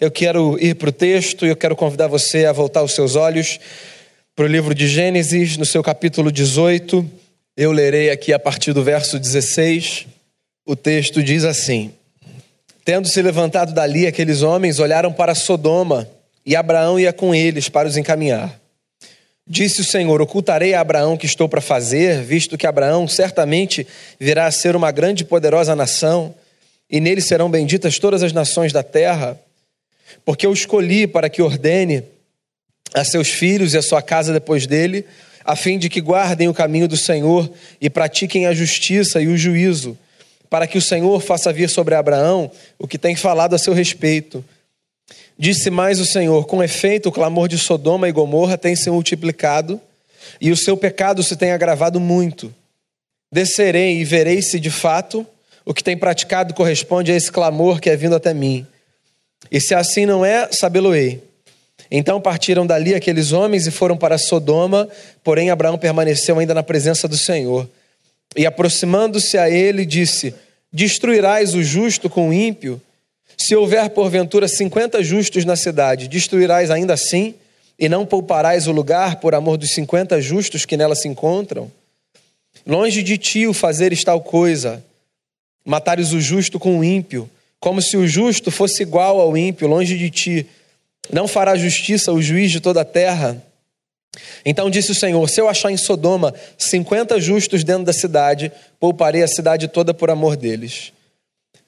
eu quero ir para o texto e eu quero convidar você a voltar os seus olhos para o livro de Gênesis, no seu capítulo 18. Eu lerei aqui a partir do verso 16. O texto diz assim: Tendo se levantado dali, aqueles homens olharam para Sodoma e Abraão ia com eles para os encaminhar. Disse o Senhor: Ocultarei a Abraão que estou para fazer, visto que Abraão certamente virá a ser uma grande e poderosa nação, e nele serão benditas todas as nações da terra, porque eu escolhi para que ordene a seus filhos e a sua casa depois dele, a fim de que guardem o caminho do Senhor e pratiquem a justiça e o juízo, para que o Senhor faça vir sobre Abraão o que tem falado a seu respeito Disse mais o Senhor: Com efeito, o clamor de Sodoma e Gomorra tem se multiplicado e o seu pecado se tem agravado muito. Descerei e verei se de fato o que tem praticado corresponde a esse clamor que é vindo até mim. E se assim não é, sabê-lo-ei. Então partiram dali aqueles homens e foram para Sodoma, porém Abraão permaneceu ainda na presença do Senhor. E aproximando-se a ele, disse: Destruirás o justo com o ímpio? Se houver porventura cinquenta justos na cidade, destruirás ainda assim, e não pouparás o lugar por amor dos cinquenta justos que nela se encontram? Longe de ti o fazeres tal coisa, matares o justo com o ímpio, como se o justo fosse igual ao ímpio, longe de ti. Não fará justiça o juiz de toda a terra? Então disse o Senhor: Se eu achar em Sodoma cinquenta justos dentro da cidade, pouparei a cidade toda por amor deles.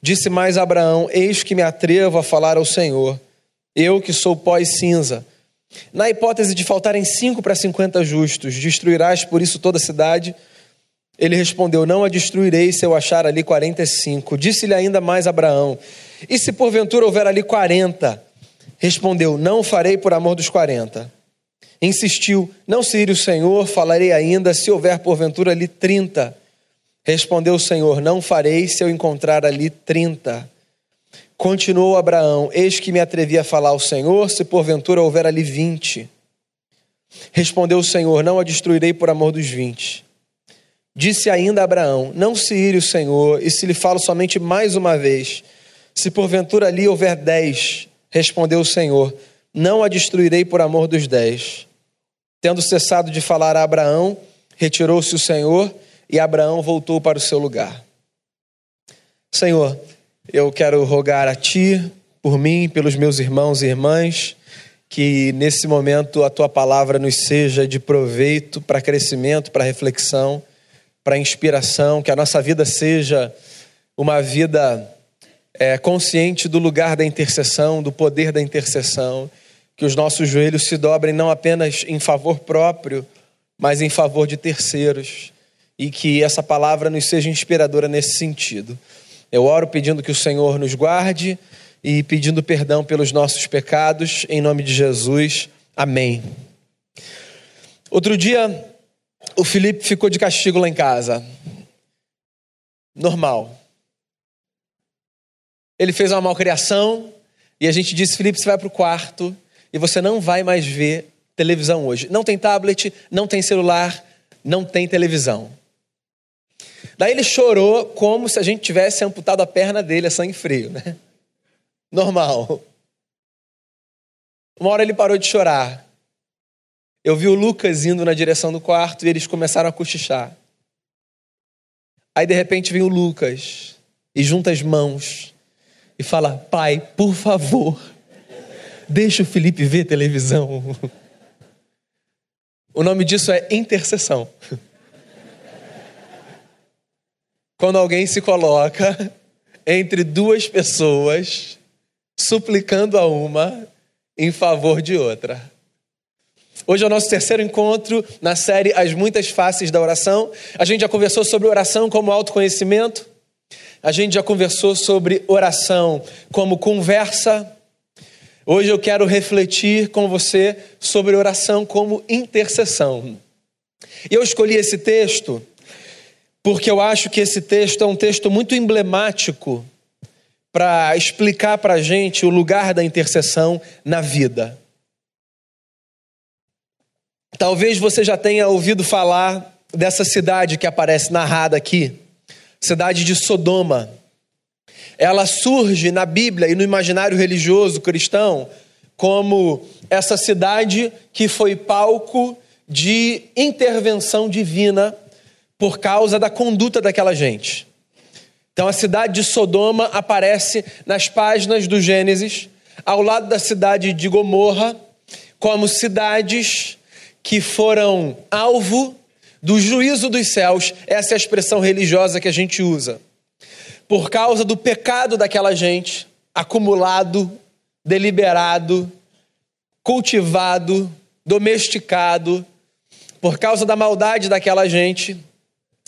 Disse mais Abraão: Eis que me atrevo a falar ao Senhor, eu que sou pó e cinza. Na hipótese de faltarem cinco para cinquenta justos, destruirás por isso toda a cidade? Ele respondeu: Não a destruirei se eu achar ali quarenta e cinco. Disse-lhe ainda mais Abraão: E se porventura houver ali quarenta? Respondeu: Não farei por amor dos quarenta. Insistiu: Não se ire o Senhor, falarei ainda se houver porventura ali trinta. Respondeu o Senhor: Não farei se eu encontrar ali trinta. Continuou Abraão: Eis que me atrevi a falar ao Senhor, se porventura houver ali vinte. Respondeu o Senhor: Não a destruirei por amor dos vinte. Disse ainda Abraão: Não se ire o Senhor, e se lhe falo somente mais uma vez, se porventura ali houver dez. Respondeu o Senhor: Não a destruirei por amor dos dez. Tendo cessado de falar a Abraão, retirou-se o Senhor e Abraão voltou para o seu lugar. Senhor, eu quero rogar a Ti, por mim, pelos meus irmãos e irmãs, que nesse momento a Tua palavra nos seja de proveito para crescimento, para reflexão, para inspiração, que a nossa vida seja uma vida é, consciente do lugar da intercessão, do poder da intercessão, que os nossos joelhos se dobrem não apenas em favor próprio, mas em favor de terceiros e que essa palavra nos seja inspiradora nesse sentido. Eu oro pedindo que o Senhor nos guarde e pedindo perdão pelos nossos pecados, em nome de Jesus. Amém. Outro dia, o Felipe ficou de castigo lá em casa. Normal. Ele fez uma malcriação e a gente disse: Felipe, você vai para o quarto e você não vai mais ver televisão hoje. Não tem tablet, não tem celular, não tem televisão. Daí ele chorou como se a gente tivesse amputado a perna dele a sangue frio, né? Normal. Uma hora ele parou de chorar. Eu vi o Lucas indo na direção do quarto e eles começaram a cochichar. Aí de repente vem o Lucas e junta as mãos e fala: Pai, por favor, deixa o Felipe ver televisão. O nome disso é intercessão quando alguém se coloca entre duas pessoas, suplicando a uma em favor de outra. Hoje é o nosso terceiro encontro na série As Muitas Faces da Oração. A gente já conversou sobre oração como autoconhecimento. A gente já conversou sobre oração como conversa. Hoje eu quero refletir com você sobre oração como intercessão. Eu escolhi esse texto porque eu acho que esse texto é um texto muito emblemático para explicar para a gente o lugar da intercessão na vida. Talvez você já tenha ouvido falar dessa cidade que aparece narrada aqui, cidade de Sodoma. ela surge na Bíblia e no imaginário religioso cristão como essa cidade que foi palco de intervenção divina por causa da conduta daquela gente. Então a cidade de Sodoma aparece nas páginas do Gênesis, ao lado da cidade de Gomorra, como cidades que foram alvo do juízo dos céus. Essa é a expressão religiosa que a gente usa. Por causa do pecado daquela gente, acumulado, deliberado, cultivado, domesticado, por causa da maldade daquela gente,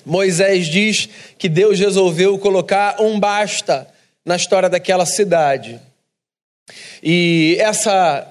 Moisés diz que Deus resolveu colocar um basta na história daquela cidade. E essa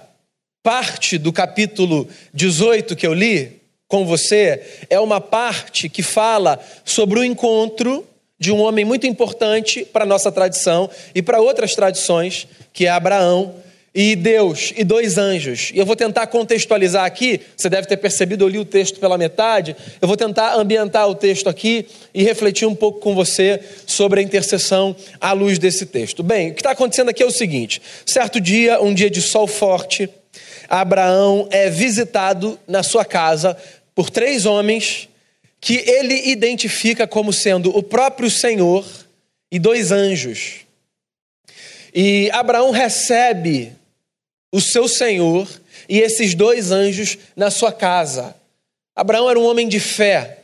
parte do capítulo 18 que eu li com você é uma parte que fala sobre o encontro de um homem muito importante para a nossa tradição e para outras tradições, que é Abraão, e Deus e dois anjos. E eu vou tentar contextualizar aqui, você deve ter percebido, eu li o texto pela metade. Eu vou tentar ambientar o texto aqui e refletir um pouco com você sobre a intercessão à luz desse texto. Bem, o que está acontecendo aqui é o seguinte: certo dia, um dia de sol forte, Abraão é visitado na sua casa por três homens que ele identifica como sendo o próprio Senhor e dois anjos. E Abraão recebe o seu senhor e esses dois anjos na sua casa. Abraão era um homem de fé.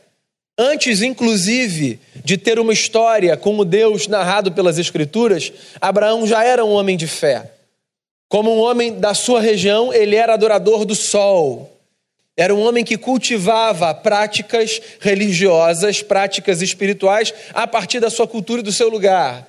Antes, inclusive, de ter uma história como Deus narrado pelas Escrituras, Abraão já era um homem de fé. Como um homem da sua região, ele era adorador do sol. Era um homem que cultivava práticas religiosas, práticas espirituais, a partir da sua cultura e do seu lugar.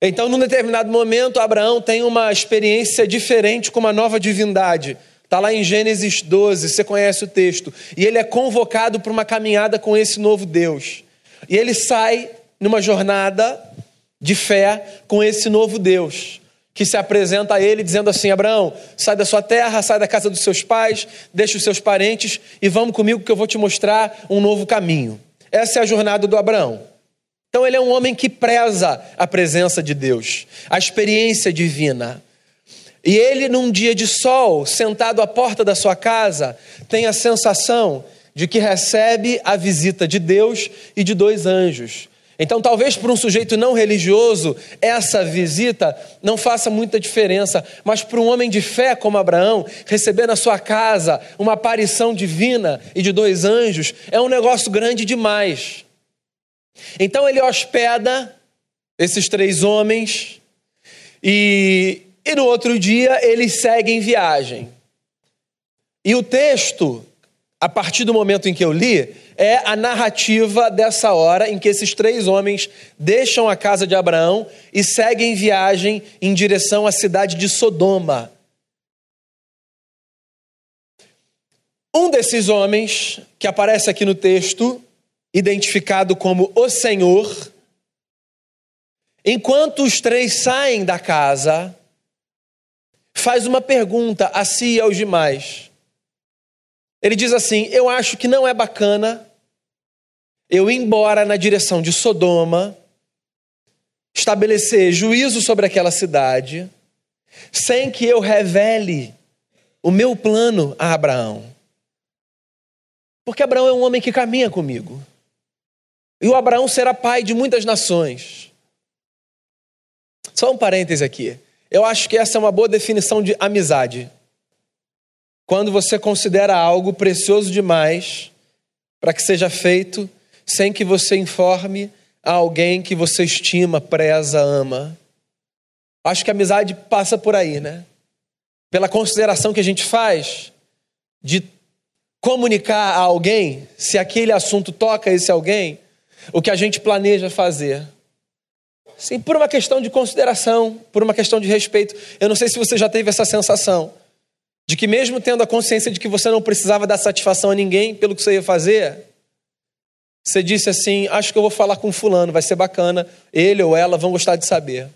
Então, num determinado momento, Abraão tem uma experiência diferente com uma nova divindade. Está lá em Gênesis 12, você conhece o texto. E ele é convocado para uma caminhada com esse novo Deus. E ele sai numa jornada de fé com esse novo Deus, que se apresenta a ele dizendo assim: Abraão, sai da sua terra, sai da casa dos seus pais, deixa os seus parentes e vamos comigo que eu vou te mostrar um novo caminho. Essa é a jornada do Abraão. Então ele é um homem que preza a presença de Deus, a experiência divina. E ele, num dia de sol, sentado à porta da sua casa, tem a sensação de que recebe a visita de Deus e de dois anjos. Então, talvez para um sujeito não religioso, essa visita não faça muita diferença, mas para um homem de fé como Abraão, receber na sua casa uma aparição divina e de dois anjos é um negócio grande demais. Então ele hospeda esses três homens e, e no outro dia eles seguem viagem. E o texto, a partir do momento em que eu li, é a narrativa dessa hora em que esses três homens deixam a casa de Abraão e seguem viagem em direção à cidade de Sodoma. Um desses homens, que aparece aqui no texto, identificado como o Senhor, enquanto os três saem da casa, faz uma pergunta a si e aos demais. Ele diz assim: Eu acho que não é bacana eu ir embora na direção de Sodoma, estabelecer juízo sobre aquela cidade, sem que eu revele o meu plano a Abraão. Porque Abraão é um homem que caminha comigo. E o Abraão será pai de muitas nações. Só um parêntese aqui. Eu acho que essa é uma boa definição de amizade. Quando você considera algo precioso demais para que seja feito sem que você informe a alguém que você estima, preza, ama. Acho que a amizade passa por aí, né? Pela consideração que a gente faz de comunicar a alguém, se aquele assunto toca esse alguém, o que a gente planeja fazer. Sim, por uma questão de consideração, por uma questão de respeito. Eu não sei se você já teve essa sensação de que, mesmo tendo a consciência de que você não precisava dar satisfação a ninguém pelo que você ia fazer, você disse assim: Acho que eu vou falar com Fulano, vai ser bacana, ele ou ela vão gostar de saber.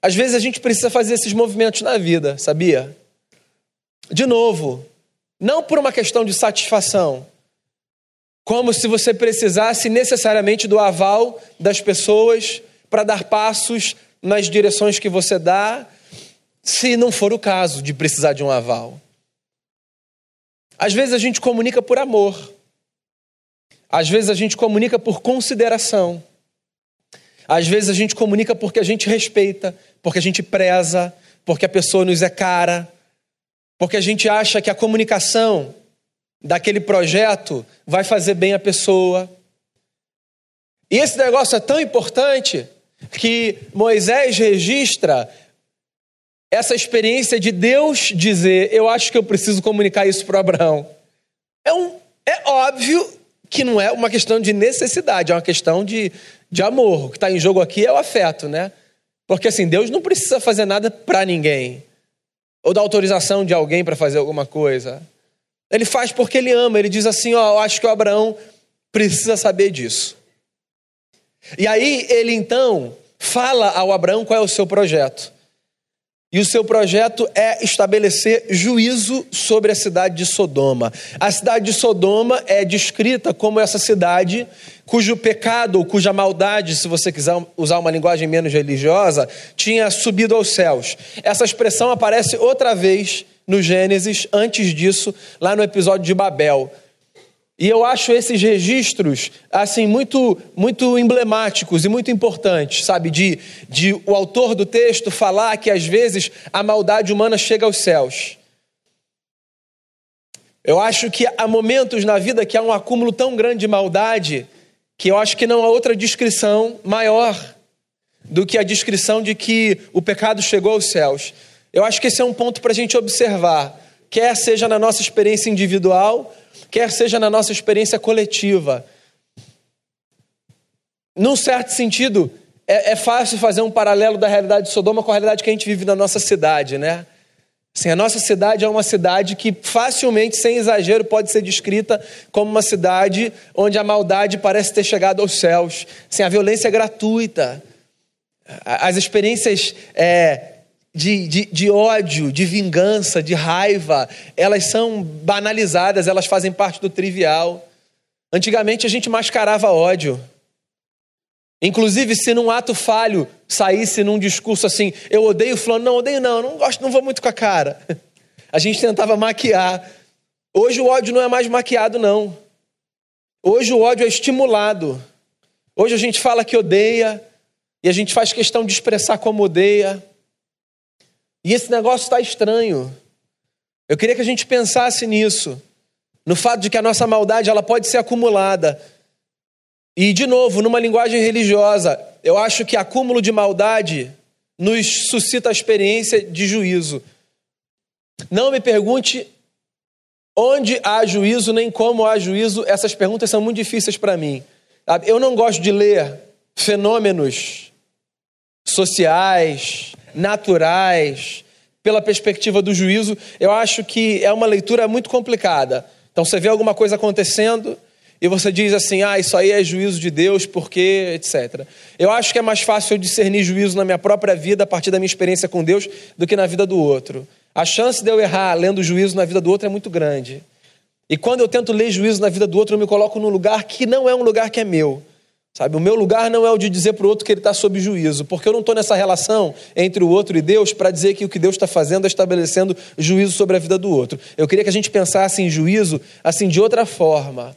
Às vezes a gente precisa fazer esses movimentos na vida, sabia? De novo, não por uma questão de satisfação, como se você precisasse necessariamente do aval das pessoas para dar passos nas direções que você dá, se não for o caso de precisar de um aval. Às vezes a gente comunica por amor, às vezes a gente comunica por consideração, às vezes a gente comunica porque a gente respeita, porque a gente preza, porque a pessoa nos é cara, porque a gente acha que a comunicação daquele projeto vai fazer bem a pessoa. E esse negócio é tão importante que Moisés registra essa experiência de Deus dizer: Eu acho que eu preciso comunicar isso para Abraão. É, um, é óbvio que não é uma questão de necessidade, é uma questão de, de amor. O que está em jogo aqui é o afeto, né? Porque assim, Deus não precisa fazer nada para ninguém, ou dar autorização de alguém para fazer alguma coisa. Ele faz porque ele ama, ele diz assim: Ó, eu acho que o Abraão precisa saber disso. E aí ele então fala ao Abraão qual é o seu projeto. E o seu projeto é estabelecer juízo sobre a cidade de Sodoma. A cidade de Sodoma é descrita como essa cidade cujo pecado ou cuja maldade, se você quiser usar uma linguagem menos religiosa, tinha subido aos céus. Essa expressão aparece outra vez no Gênesis, antes disso, lá no episódio de Babel. E eu acho esses registros assim muito muito emblemáticos e muito importantes, sabe, de, de o autor do texto falar que às vezes a maldade humana chega aos céus. Eu acho que há momentos na vida que há um acúmulo tão grande de maldade que eu acho que não há outra descrição maior do que a descrição de que o pecado chegou aos céus. Eu acho que esse é um ponto para a gente observar, quer seja na nossa experiência individual quer seja na nossa experiência coletiva. Num certo sentido, é, é, fácil fazer um paralelo da realidade de Sodoma com a realidade que a gente vive na nossa cidade, né? Assim, a nossa cidade é uma cidade que facilmente, sem exagero, pode ser descrita como uma cidade onde a maldade parece ter chegado aos céus. Assim, a violência é gratuita. As experiências é, de, de, de, ódio, de vingança, de raiva, elas são banalizadas, elas fazem parte do trivial. Antigamente a gente mascarava ódio. Inclusive, se num ato falho saísse num discurso assim, eu odeio fulano, não odeio não, não gosto, não vou muito com a cara. A gente tentava maquiar. Hoje o ódio não é mais maquiado, não. Hoje o ódio é estimulado. Hoje a gente fala que odeia e a gente faz questão de expressar como odeia. E esse negócio está estranho. Eu queria que a gente pensasse nisso, no fato de que a nossa maldade ela pode ser acumulada. E de novo, numa linguagem religiosa, eu acho que acúmulo de maldade nos suscita a experiência de juízo. Não me pergunte onde há juízo nem como há juízo, essas perguntas são muito difíceis para mim. Eu não gosto de ler fenômenos sociais, naturais, pela perspectiva do juízo, eu acho que é uma leitura muito complicada. Então você vê alguma coisa acontecendo e você diz assim: ah, isso aí é juízo de Deus, porque, etc. Eu acho que é mais fácil eu discernir juízo na minha própria vida, a partir da minha experiência com Deus, do que na vida do outro. A chance de eu errar lendo juízo na vida do outro é muito grande. E quando eu tento ler juízo na vida do outro, eu me coloco num lugar que não é um lugar que é meu. Sabe, o meu lugar não é o de dizer para o outro que ele está sob juízo, porque eu não estou nessa relação entre o outro e Deus para dizer que o que Deus está fazendo é estabelecendo juízo sobre a vida do outro. Eu queria que a gente pensasse em juízo assim de outra forma.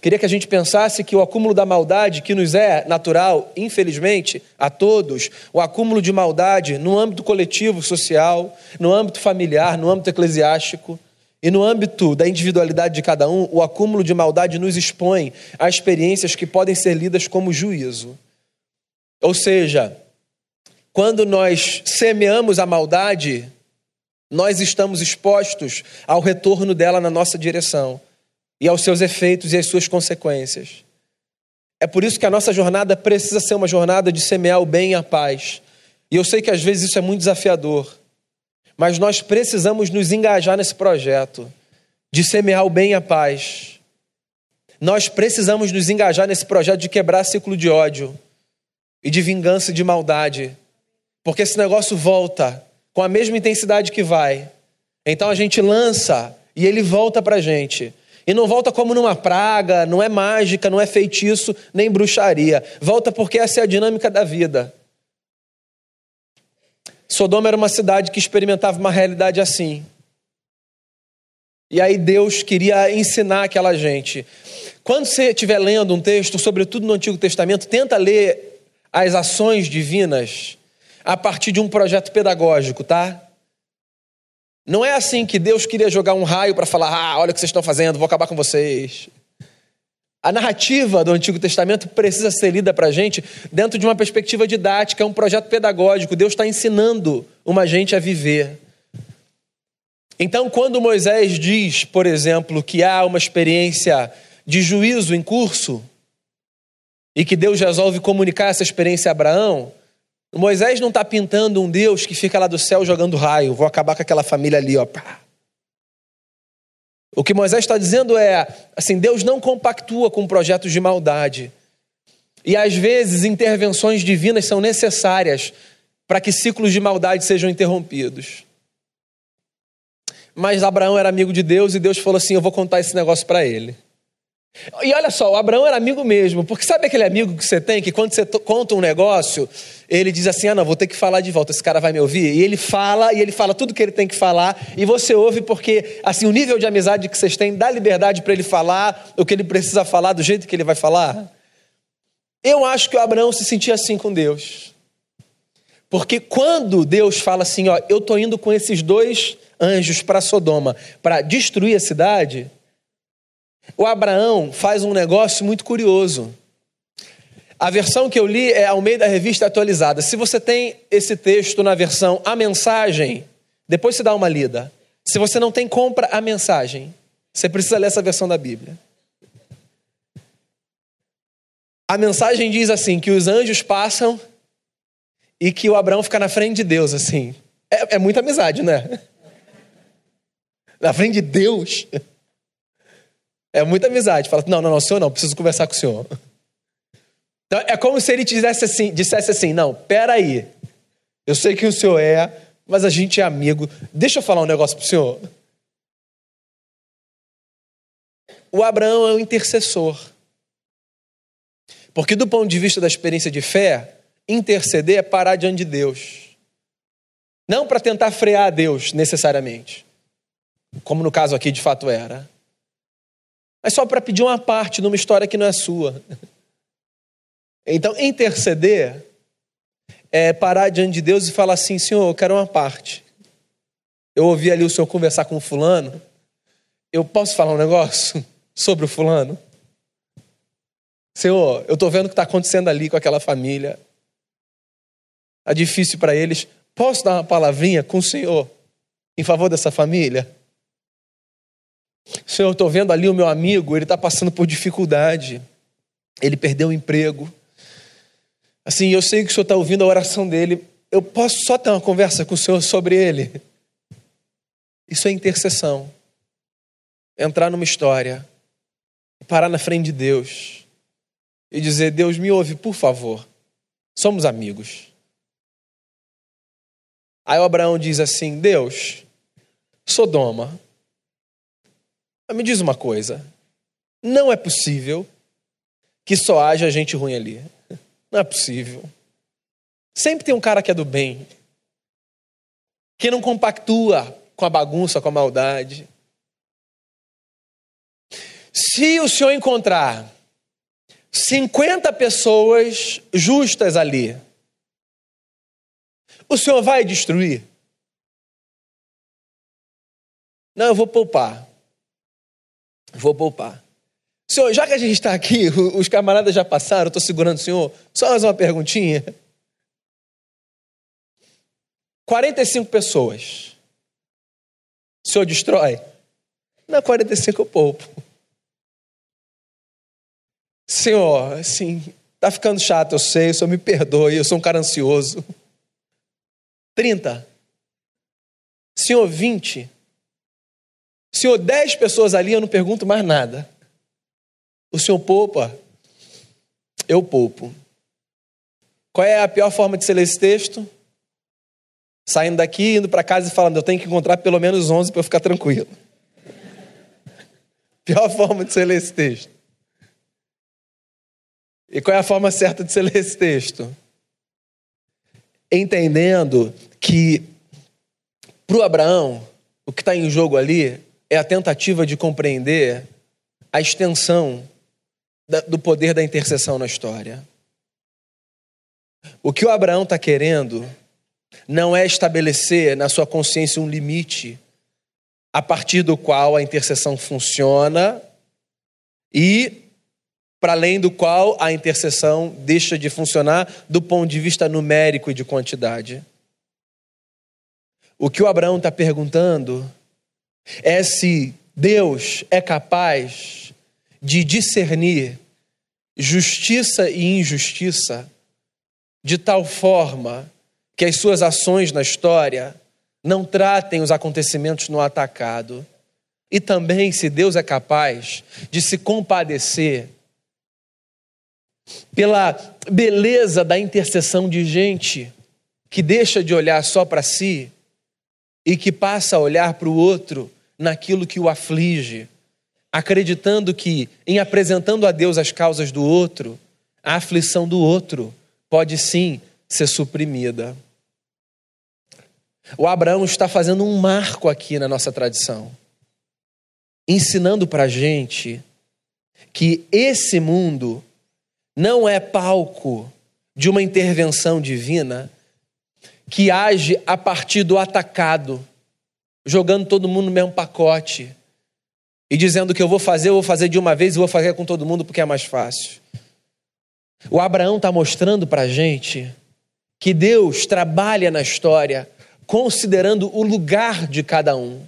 Queria que a gente pensasse que o acúmulo da maldade, que nos é natural, infelizmente, a todos, o acúmulo de maldade no âmbito coletivo, social, no âmbito familiar, no âmbito eclesiástico, e no âmbito da individualidade de cada um, o acúmulo de maldade nos expõe a experiências que podem ser lidas como juízo. Ou seja, quando nós semeamos a maldade, nós estamos expostos ao retorno dela na nossa direção e aos seus efeitos e às suas consequências. É por isso que a nossa jornada precisa ser uma jornada de semear o bem e a paz. E eu sei que às vezes isso é muito desafiador. Mas nós precisamos nos engajar nesse projeto de semear o bem e a paz. Nós precisamos nos engajar nesse projeto de quebrar ciclo de ódio e de vingança e de maldade. Porque esse negócio volta com a mesma intensidade que vai. Então a gente lança e ele volta para a gente. E não volta como numa praga, não é mágica, não é feitiço, nem bruxaria. Volta porque essa é a dinâmica da vida. Sodoma era uma cidade que experimentava uma realidade assim. E aí Deus queria ensinar aquela gente. Quando você estiver lendo um texto, sobretudo no Antigo Testamento, tenta ler as ações divinas a partir de um projeto pedagógico, tá? Não é assim que Deus queria jogar um raio para falar: ah, olha o que vocês estão fazendo, vou acabar com vocês. A narrativa do Antigo Testamento precisa ser lida para a gente dentro de uma perspectiva didática, é um projeto pedagógico. Deus está ensinando uma gente a viver. Então, quando Moisés diz, por exemplo, que há uma experiência de juízo em curso e que Deus resolve comunicar essa experiência a Abraão, Moisés não está pintando um Deus que fica lá do céu jogando raio, vou acabar com aquela família ali, ó. O que Moisés está dizendo é, assim, Deus não compactua com projetos de maldade. E às vezes intervenções divinas são necessárias para que ciclos de maldade sejam interrompidos. Mas Abraão era amigo de Deus e Deus falou assim: Eu vou contar esse negócio para ele. E olha só, o Abraão era amigo mesmo, porque sabe aquele amigo que você tem que quando você conta um negócio, ele diz assim: ah, não, vou ter que falar de volta, esse cara vai me ouvir? E ele fala, e ele fala tudo que ele tem que falar, e você ouve porque, assim, o nível de amizade que vocês têm dá liberdade para ele falar o que ele precisa falar, do jeito que ele vai falar. Eu acho que o Abraão se sentia assim com Deus. Porque quando Deus fala assim, ó, eu estou indo com esses dois anjos para Sodoma para destruir a cidade o Abraão faz um negócio muito curioso. A versão que eu li é ao meio da revista atualizada. Se você tem esse texto na versão A Mensagem, depois você dá uma lida. Se você não tem, compra a mensagem. Você precisa ler essa versão da Bíblia. A mensagem diz assim: que os anjos passam e que o Abraão fica na frente de Deus, assim. É, é muita amizade, né? Na frente de Deus. É muita amizade. Fala, não, não, não, senhor não, preciso conversar com o senhor. Então, é como se ele dissesse assim, dissesse assim, não, peraí, eu sei que o senhor é, mas a gente é amigo, deixa eu falar um negócio pro senhor. O Abraão é o intercessor. Porque do ponto de vista da experiência de fé, interceder é parar diante de Deus. Não para tentar frear a Deus, necessariamente. Como no caso aqui de fato era mas só para pedir uma parte numa história que não é sua. Então, interceder é parar diante de Deus e falar assim: Senhor, eu quero uma parte. Eu ouvi ali o Senhor conversar com o fulano. Eu posso falar um negócio sobre o fulano? Senhor, eu estou vendo o que está acontecendo ali com aquela família. Está difícil para eles. Posso dar uma palavrinha com o Senhor em favor dessa família? Senhor, eu estou vendo ali o meu amigo, ele está passando por dificuldade, ele perdeu o emprego. Assim, eu sei que o Senhor está ouvindo a oração dele, eu posso só ter uma conversa com o Senhor sobre ele? Isso é intercessão. Entrar numa história, parar na frente de Deus e dizer: Deus, me ouve, por favor, somos amigos. Aí o Abraão diz assim: Deus, Sodoma me diz uma coisa: não é possível que só haja gente ruim ali. Não é possível. Sempre tem um cara que é do bem, que não compactua com a bagunça, com a maldade. Se o senhor encontrar 50 pessoas justas ali, o senhor vai destruir? Não, eu vou poupar. Vou poupar. Senhor, já que a gente está aqui, os camaradas já passaram, estou segurando o senhor, só mais uma perguntinha. 45 pessoas. O senhor destrói? Não, 45 eu poupo. Senhor, assim, tá ficando chato, eu sei, o senhor me perdoe, eu sou um cara ansioso. 30. Senhor, 20. Senhor, dez pessoas ali, eu não pergunto mais nada. O senhor poupa? Eu poupo. Qual é a pior forma de ser ler esse texto? Saindo daqui, indo para casa e falando, eu tenho que encontrar pelo menos 11 para eu ficar tranquilo. Pior forma de você ler esse texto. E qual é a forma certa de você ler esse texto? Entendendo que para o Abraão, o que está em jogo ali é a tentativa de compreender a extensão do poder da intercessão na história. O que o Abraão está querendo não é estabelecer na sua consciência um limite a partir do qual a intercessão funciona e para além do qual a intercessão deixa de funcionar do ponto de vista numérico e de quantidade. O que o Abraão está perguntando é se Deus é capaz de discernir justiça e injustiça de tal forma que as suas ações na história não tratem os acontecimentos no atacado. E também se Deus é capaz de se compadecer pela beleza da intercessão de gente que deixa de olhar só para si e que passa a olhar para o outro naquilo que o aflige, acreditando que, em apresentando a Deus as causas do outro, a aflição do outro pode sim ser suprimida. O Abraão está fazendo um marco aqui na nossa tradição, ensinando para a gente que esse mundo não é palco de uma intervenção divina que age a partir do atacado, jogando todo mundo no mesmo pacote e dizendo que eu vou fazer, eu vou fazer de uma vez e vou fazer com todo mundo porque é mais fácil. O Abraão está mostrando para a gente que Deus trabalha na história considerando o lugar de cada um.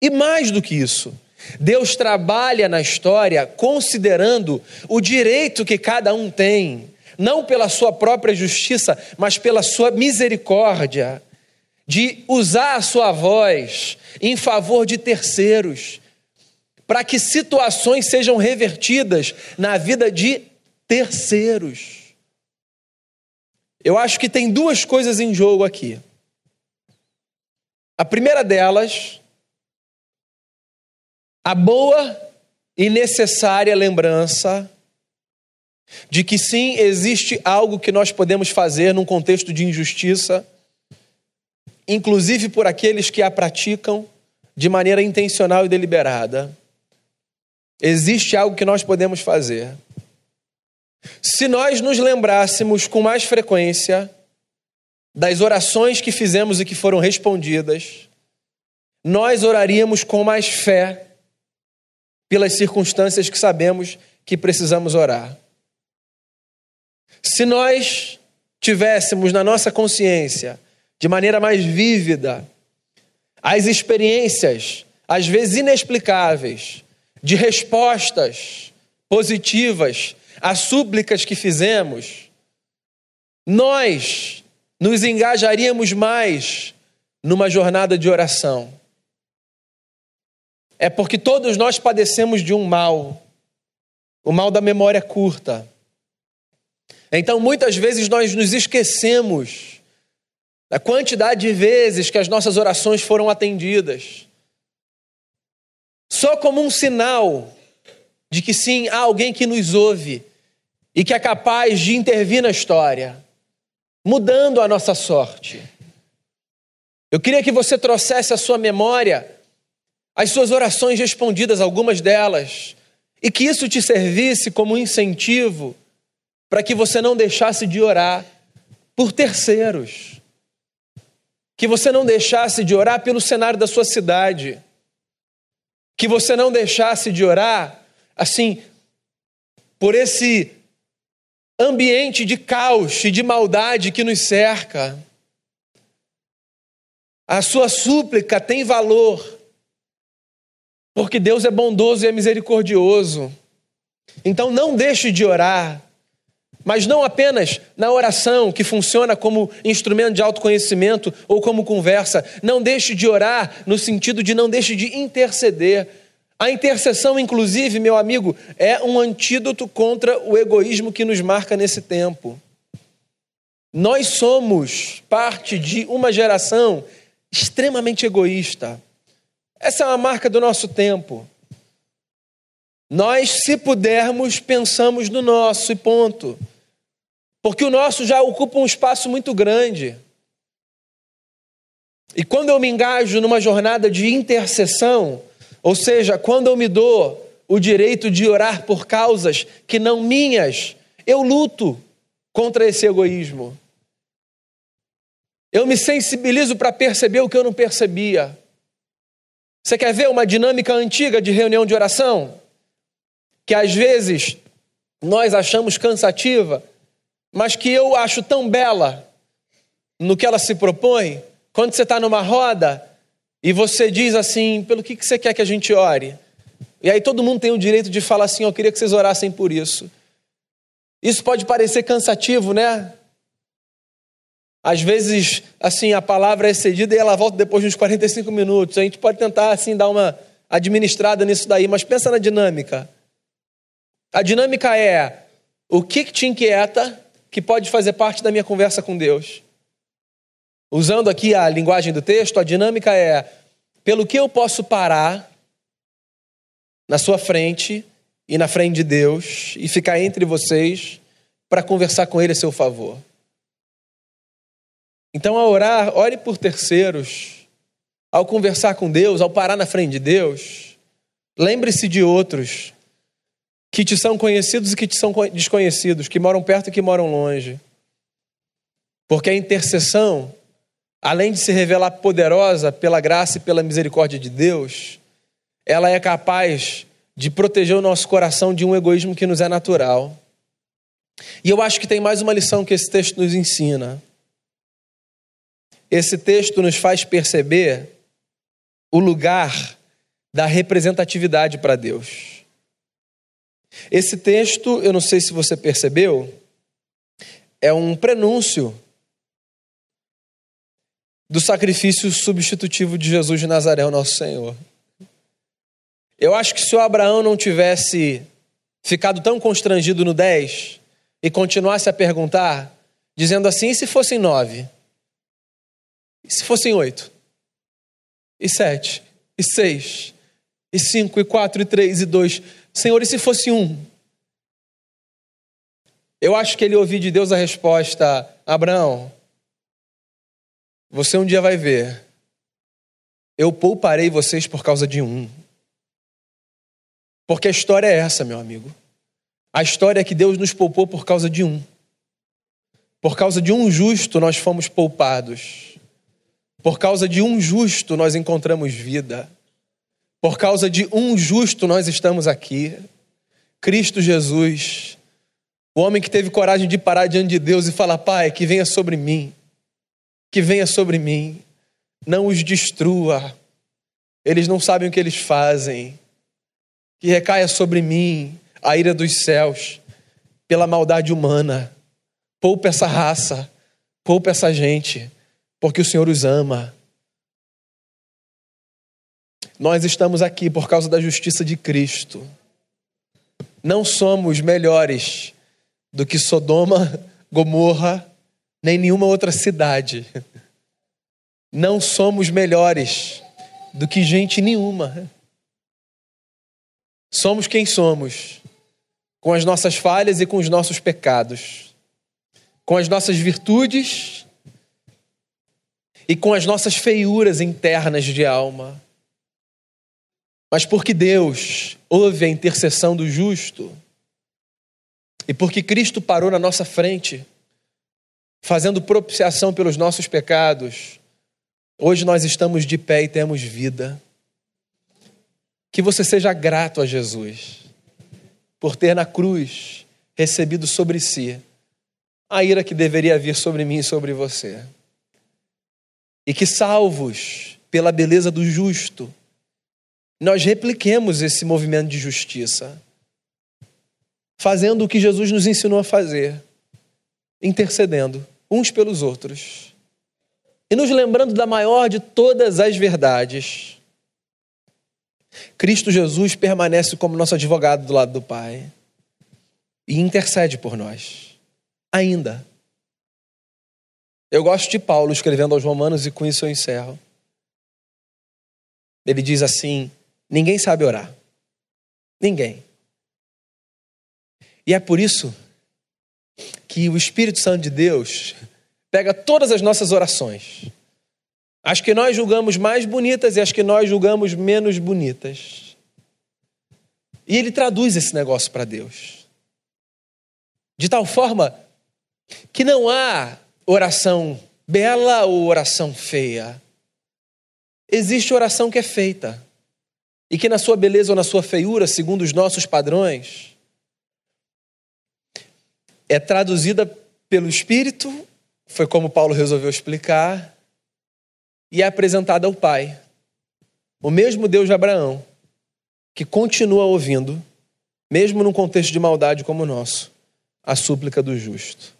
E mais do que isso, Deus trabalha na história considerando o direito que cada um tem, não pela sua própria justiça, mas pela sua misericórdia, de usar a sua voz em favor de terceiros, para que situações sejam revertidas na vida de terceiros. Eu acho que tem duas coisas em jogo aqui. A primeira delas a boa e necessária lembrança de que sim, existe algo que nós podemos fazer num contexto de injustiça, inclusive por aqueles que a praticam de maneira intencional e deliberada. Existe algo que nós podemos fazer. Se nós nos lembrássemos com mais frequência das orações que fizemos e que foram respondidas, nós oraríamos com mais fé pelas circunstâncias que sabemos que precisamos orar. Se nós tivéssemos na nossa consciência, de maneira mais vívida, as experiências, às vezes inexplicáveis, de respostas positivas às súplicas que fizemos, nós nos engajaríamos mais numa jornada de oração é porque todos nós padecemos de um mal, o mal da memória curta. Então, muitas vezes nós nos esquecemos da quantidade de vezes que as nossas orações foram atendidas. Só como um sinal de que sim, há alguém que nos ouve e que é capaz de intervir na história, mudando a nossa sorte. Eu queria que você trouxesse à sua memória as suas orações respondidas, algumas delas, e que isso te servisse como incentivo para que você não deixasse de orar por terceiros, que você não deixasse de orar pelo cenário da sua cidade, que você não deixasse de orar, assim, por esse ambiente de caos e de maldade que nos cerca. A sua súplica tem valor porque Deus é bondoso e é misericordioso. Então não deixe de orar, mas não apenas na oração, que funciona como instrumento de autoconhecimento ou como conversa. Não deixe de orar no sentido de não deixe de interceder. A intercessão, inclusive, meu amigo, é um antídoto contra o egoísmo que nos marca nesse tempo. Nós somos parte de uma geração extremamente egoísta. Essa é uma marca do nosso tempo. Nós, se pudermos, pensamos no nosso e ponto. Porque o nosso já ocupa um espaço muito grande. E quando eu me engajo numa jornada de intercessão, ou seja, quando eu me dou o direito de orar por causas que não minhas, eu luto contra esse egoísmo. Eu me sensibilizo para perceber o que eu não percebia. Você quer ver uma dinâmica antiga de reunião de oração? Que às vezes nós achamos cansativa, mas que eu acho tão bela no que ela se propõe. Quando você está numa roda e você diz assim: pelo que você quer que a gente ore? E aí todo mundo tem o direito de falar assim: eu queria que vocês orassem por isso. Isso pode parecer cansativo, né? Às vezes, assim, a palavra é cedida e ela volta depois de uns 45 minutos. A gente pode tentar, assim, dar uma administrada nisso daí, mas pensa na dinâmica. A dinâmica é o que, te inquieta que pode fazer parte da minha conversa com Deus. Usando aqui a linguagem do texto, a dinâmica é pelo que eu posso parar na sua frente e na frente de Deus e ficar entre vocês para conversar com Ele a seu favor. Então, ao orar, ore por terceiros. Ao conversar com Deus, ao parar na frente de Deus, lembre-se de outros que te são conhecidos e que te são desconhecidos, que moram perto e que moram longe. Porque a intercessão, além de se revelar poderosa pela graça e pela misericórdia de Deus, ela é capaz de proteger o nosso coração de um egoísmo que nos é natural. E eu acho que tem mais uma lição que esse texto nos ensina. Esse texto nos faz perceber o lugar da representatividade para Deus. Esse texto, eu não sei se você percebeu, é um prenúncio do sacrifício substitutivo de Jesus de Nazaré, o nosso Senhor. Eu acho que se o Abraão não tivesse ficado tão constrangido no 10 e continuasse a perguntar, dizendo assim: e se fossem nove? E se fossem oito? E sete? E seis? E cinco? E quatro? E três? E dois? Senhor, e se fosse um? Eu acho que ele ouviu de Deus a resposta: Abraão, você um dia vai ver. Eu pouparei vocês por causa de um. Porque a história é essa, meu amigo. A história é que Deus nos poupou por causa de um. Por causa de um justo, nós fomos poupados. Por causa de um justo nós encontramos vida. Por causa de um justo nós estamos aqui. Cristo Jesus, o homem que teve coragem de parar diante de Deus e falar: Pai, que venha sobre mim, que venha sobre mim, não os destrua, eles não sabem o que eles fazem, que recaia sobre mim a ira dos céus pela maldade humana. Poupa essa raça, poupa essa gente porque o Senhor os ama. Nós estamos aqui por causa da justiça de Cristo. Não somos melhores do que Sodoma, Gomorra, nem nenhuma outra cidade. Não somos melhores do que gente nenhuma. Somos quem somos, com as nossas falhas e com os nossos pecados, com as nossas virtudes e com as nossas feiuras internas de alma. Mas porque Deus ouve a intercessão do justo, e porque Cristo parou na nossa frente, fazendo propiciação pelos nossos pecados, hoje nós estamos de pé e temos vida. Que você seja grato a Jesus por ter na cruz recebido sobre si a ira que deveria vir sobre mim e sobre você e que, salvos pela beleza do justo, nós repliquemos esse movimento de justiça, fazendo o que Jesus nos ensinou a fazer, intercedendo uns pelos outros e nos lembrando da maior de todas as verdades. Cristo Jesus permanece como nosso advogado do lado do Pai e intercede por nós, ainda. Eu gosto de Paulo escrevendo aos Romanos e com isso eu encerro. Ele diz assim: ninguém sabe orar. Ninguém. E é por isso que o Espírito Santo de Deus pega todas as nossas orações, as que nós julgamos mais bonitas e as que nós julgamos menos bonitas, e ele traduz esse negócio para Deus. De tal forma que não há oração bela ou oração feia. Existe oração que é feita e que, na sua beleza ou na sua feiura, segundo os nossos padrões, é traduzida pelo Espírito, foi como Paulo resolveu explicar, e é apresentada ao Pai. O mesmo Deus de Abraão, que continua ouvindo, mesmo num contexto de maldade como o nosso, a súplica do justo.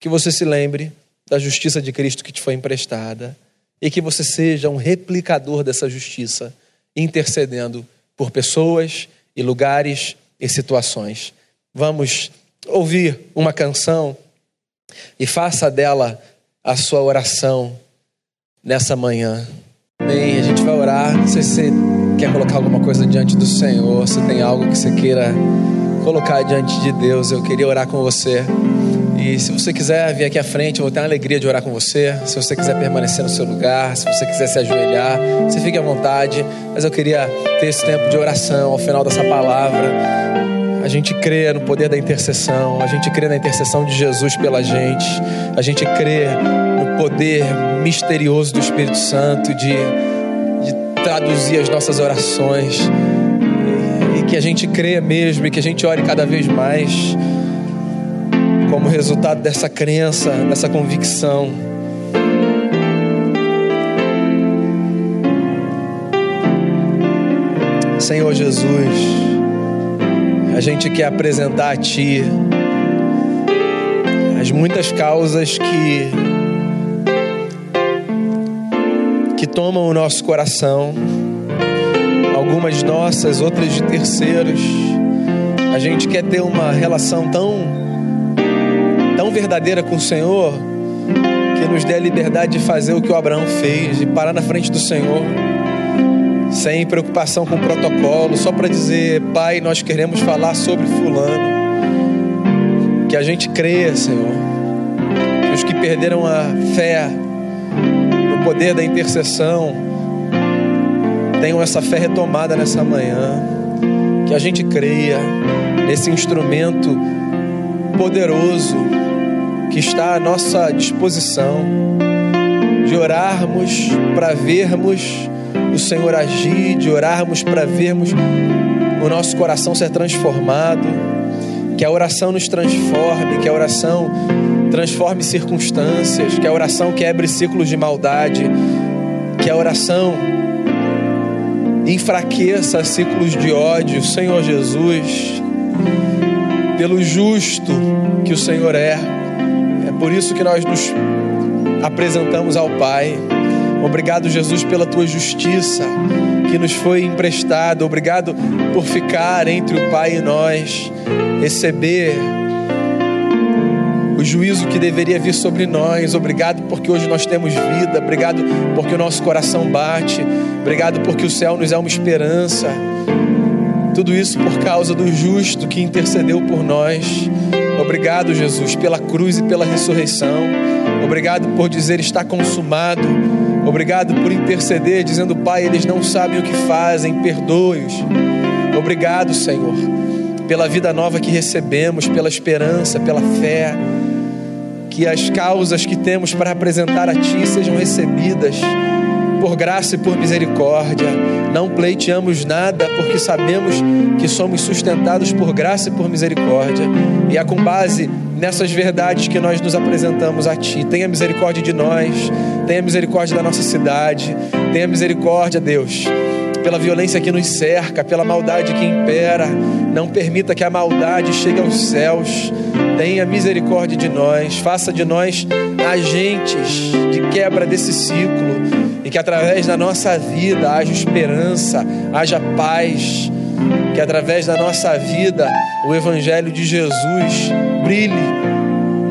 Que você se lembre da justiça de Cristo que te foi emprestada e que você seja um replicador dessa justiça, intercedendo por pessoas e lugares e situações. Vamos ouvir uma canção e faça dela a sua oração nessa manhã. Amém. A gente vai orar. Não sei se você quer colocar alguma coisa diante do Senhor, se tem algo que você queira colocar diante de Deus, eu queria orar com você. E se você quiser vir aqui à frente, eu vou ter a alegria de orar com você. Se você quiser permanecer no seu lugar, se você quiser se ajoelhar, você fique à vontade. Mas eu queria ter esse tempo de oração ao final dessa palavra. A gente crê no poder da intercessão, a gente crê na intercessão de Jesus pela gente, a gente crê no poder misterioso do Espírito Santo de, de traduzir as nossas orações e, e que a gente crê mesmo e que a gente ore cada vez mais como resultado dessa crença, dessa convicção. Senhor Jesus, a gente quer apresentar a Ti as muitas causas que que tomam o nosso coração, algumas nossas, outras de terceiros. A gente quer ter uma relação tão verdadeira com o Senhor que nos dê a liberdade de fazer o que o Abraão fez, de parar na frente do Senhor, sem preocupação com o protocolo, só para dizer, Pai, nós queremos falar sobre Fulano. Que a gente crê, Senhor, que os que perderam a fé no poder da intercessão tenham essa fé retomada nessa manhã. Que a gente creia nesse instrumento poderoso que está à nossa disposição de orarmos para vermos o Senhor agir, de orarmos para vermos o nosso coração ser transformado, que a oração nos transforme, que a oração transforme circunstâncias, que a oração quebre ciclos de maldade, que a oração enfraqueça ciclos de ódio, Senhor Jesus, pelo justo que o Senhor é por isso que nós nos apresentamos ao Pai. Obrigado, Jesus, pela tua justiça que nos foi emprestada. Obrigado por ficar entre o Pai e nós, receber o juízo que deveria vir sobre nós. Obrigado porque hoje nós temos vida. Obrigado porque o nosso coração bate. Obrigado porque o céu nos é uma esperança. Tudo isso por causa do justo que intercedeu por nós. Obrigado, Jesus, pela cruz e pela ressurreição. Obrigado por dizer está consumado. Obrigado por interceder, dizendo, Pai, eles não sabem o que fazem, perdoe-os. Obrigado, Senhor, pela vida nova que recebemos, pela esperança, pela fé. Que as causas que temos para apresentar a Ti sejam recebidas por graça e por misericórdia. Não pleiteamos nada, porque sabemos que somos sustentados por graça e por misericórdia. E é com base nessas verdades que nós nos apresentamos a Ti. Tenha misericórdia de nós, tenha misericórdia da nossa cidade, tenha misericórdia, Deus, pela violência que nos cerca, pela maldade que impera. Não permita que a maldade chegue aos céus. Tenha misericórdia de nós, faça de nós agentes de quebra desse ciclo e que através da nossa vida haja esperança, haja paz, que através da nossa vida o Evangelho de Jesus brilhe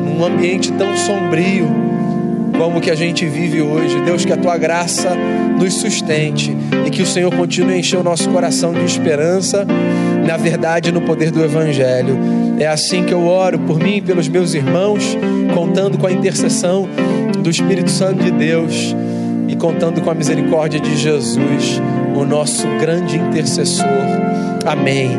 num ambiente tão sombrio como que a gente vive hoje. Deus, que a tua graça nos sustente e que o Senhor continue a encher o nosso coração de esperança na verdade no poder do Evangelho. É assim que eu oro por mim e pelos meus irmãos, contando com a intercessão do Espírito Santo de Deus e contando com a misericórdia de Jesus, o nosso grande intercessor. Amém.